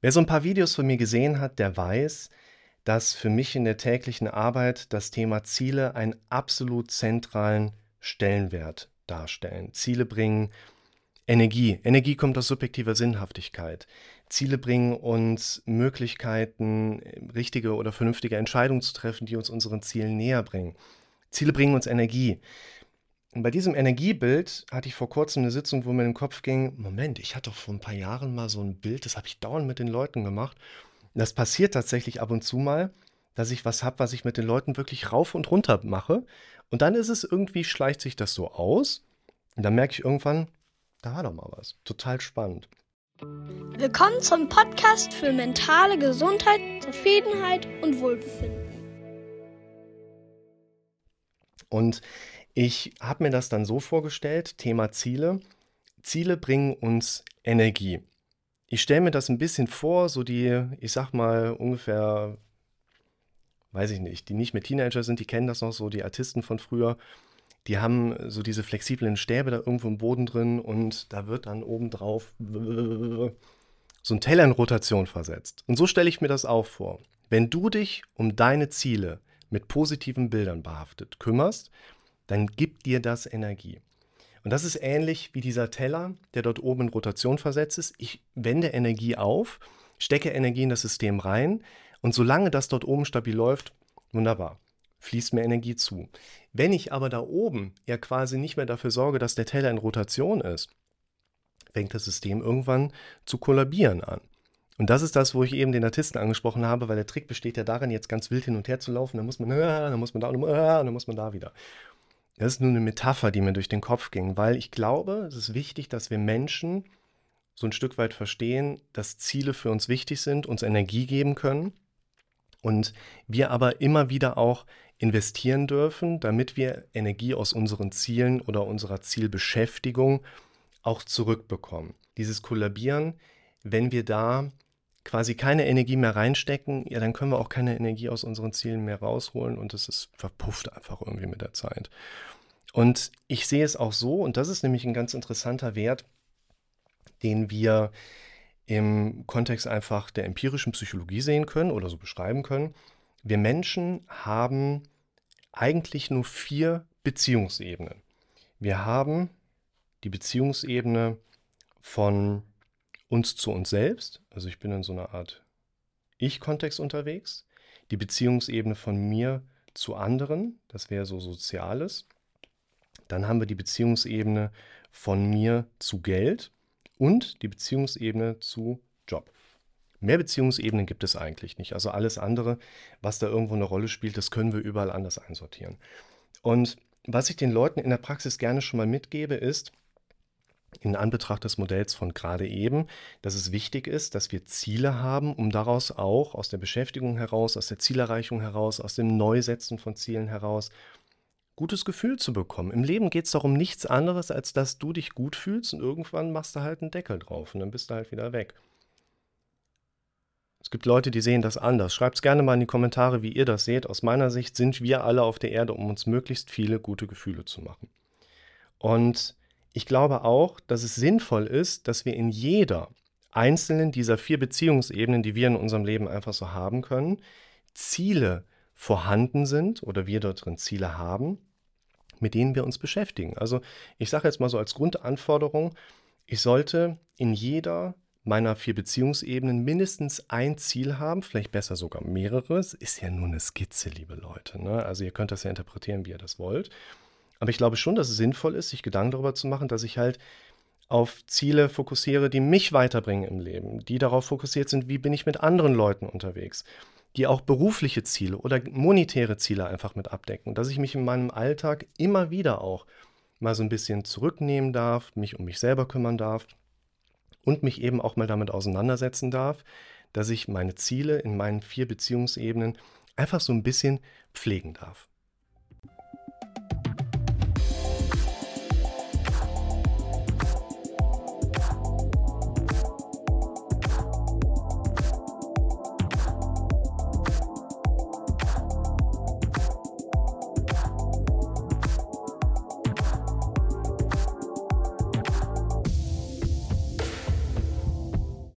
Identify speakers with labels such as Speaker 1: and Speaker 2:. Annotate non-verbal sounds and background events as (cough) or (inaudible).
Speaker 1: Wer so ein paar Videos von mir gesehen hat, der weiß, dass für mich in der täglichen Arbeit das Thema Ziele einen absolut zentralen Stellenwert darstellen. Ziele bringen Energie. Energie kommt aus subjektiver Sinnhaftigkeit. Ziele bringen uns Möglichkeiten, richtige oder vernünftige Entscheidungen zu treffen, die uns unseren Zielen näher bringen. Ziele bringen uns Energie. Und bei diesem Energiebild hatte ich vor kurzem eine Sitzung, wo mir in den Kopf ging, Moment, ich hatte doch vor ein paar Jahren mal so ein Bild, das habe ich dauernd mit den Leuten gemacht. Und das passiert tatsächlich ab und zu mal, dass ich was habe, was ich mit den Leuten wirklich rauf und runter mache. Und dann ist es irgendwie, schleicht sich das so aus. Und dann merke ich irgendwann, da war doch mal was. Total spannend.
Speaker 2: Willkommen zum Podcast für mentale Gesundheit, Zufriedenheit und Wohlbefinden.
Speaker 1: Und ich habe mir das dann so vorgestellt, Thema Ziele. Ziele bringen uns Energie. Ich stelle mir das ein bisschen vor, so die, ich sag mal, ungefähr, weiß ich nicht, die nicht mehr Teenager sind, die kennen das noch so, die Artisten von früher. Die haben so diese flexiblen Stäbe da irgendwo im Boden drin und da wird dann obendrauf so ein Teller in Rotation versetzt. Und so stelle ich mir das auch vor. Wenn du dich um deine Ziele mit positiven Bildern behaftet kümmerst, dann gibt dir das Energie. Und das ist ähnlich wie dieser Teller, der dort oben in Rotation versetzt ist. Ich wende Energie auf, stecke Energie in das System rein und solange das dort oben stabil läuft, wunderbar, fließt mir Energie zu. Wenn ich aber da oben ja quasi nicht mehr dafür sorge, dass der Teller in Rotation ist, fängt das System irgendwann zu kollabieren an. Und das ist das, wo ich eben den Artisten angesprochen habe, weil der Trick besteht ja darin, jetzt ganz wild hin und her zu laufen. Dann muss man, (laughs) dann muss man da dann muss man da wieder. Das ist nur eine Metapher, die mir durch den Kopf ging, weil ich glaube, es ist wichtig, dass wir Menschen so ein Stück weit verstehen, dass Ziele für uns wichtig sind, uns Energie geben können und wir aber immer wieder auch investieren dürfen, damit wir Energie aus unseren Zielen oder unserer Zielbeschäftigung auch zurückbekommen. Dieses Kollabieren, wenn wir da quasi keine Energie mehr reinstecken, ja, dann können wir auch keine Energie aus unseren Zielen mehr rausholen und es ist verpufft einfach irgendwie mit der Zeit. Und ich sehe es auch so, und das ist nämlich ein ganz interessanter Wert, den wir im Kontext einfach der empirischen Psychologie sehen können oder so beschreiben können. Wir Menschen haben eigentlich nur vier Beziehungsebenen. Wir haben die Beziehungsebene von uns zu uns selbst, also ich bin in so einer Art Ich-Kontext unterwegs, die Beziehungsebene von mir zu anderen, das wäre so Soziales. Dann haben wir die Beziehungsebene von mir zu Geld und die Beziehungsebene zu Job. Mehr Beziehungsebenen gibt es eigentlich nicht. Also alles andere, was da irgendwo eine Rolle spielt, das können wir überall anders einsortieren. Und was ich den Leuten in der Praxis gerne schon mal mitgebe, ist, in Anbetracht des Modells von gerade eben, dass es wichtig ist, dass wir Ziele haben, um daraus auch aus der Beschäftigung heraus, aus der Zielerreichung heraus, aus dem Neusetzen von Zielen heraus, gutes Gefühl zu bekommen. Im Leben geht es darum nichts anderes, als dass du dich gut fühlst und irgendwann machst du halt einen Deckel drauf und dann bist du halt wieder weg. Es gibt Leute, die sehen das anders. Schreibt es gerne mal in die Kommentare, wie ihr das seht. Aus meiner Sicht sind wir alle auf der Erde, um uns möglichst viele gute Gefühle zu machen. Und ich glaube auch, dass es sinnvoll ist, dass wir in jeder einzelnen dieser vier Beziehungsebenen, die wir in unserem Leben einfach so haben können, Ziele vorhanden sind oder wir dort drin Ziele haben, mit denen wir uns beschäftigen. Also ich sage jetzt mal so als Grundanforderung, ich sollte in jeder meiner vier Beziehungsebenen mindestens ein Ziel haben, vielleicht besser sogar mehrere. Es ist ja nur eine Skizze, liebe Leute. Ne? Also ihr könnt das ja interpretieren, wie ihr das wollt. Aber ich glaube schon, dass es sinnvoll ist, sich Gedanken darüber zu machen, dass ich halt auf Ziele fokussiere, die mich weiterbringen im Leben, die darauf fokussiert sind, wie bin ich mit anderen Leuten unterwegs, die auch berufliche Ziele oder monetäre Ziele einfach mit abdecken, dass ich mich in meinem Alltag immer wieder auch mal so ein bisschen zurücknehmen darf, mich um mich selber kümmern darf und mich eben auch mal damit auseinandersetzen darf, dass ich meine Ziele in meinen vier Beziehungsebenen einfach so ein bisschen pflegen darf.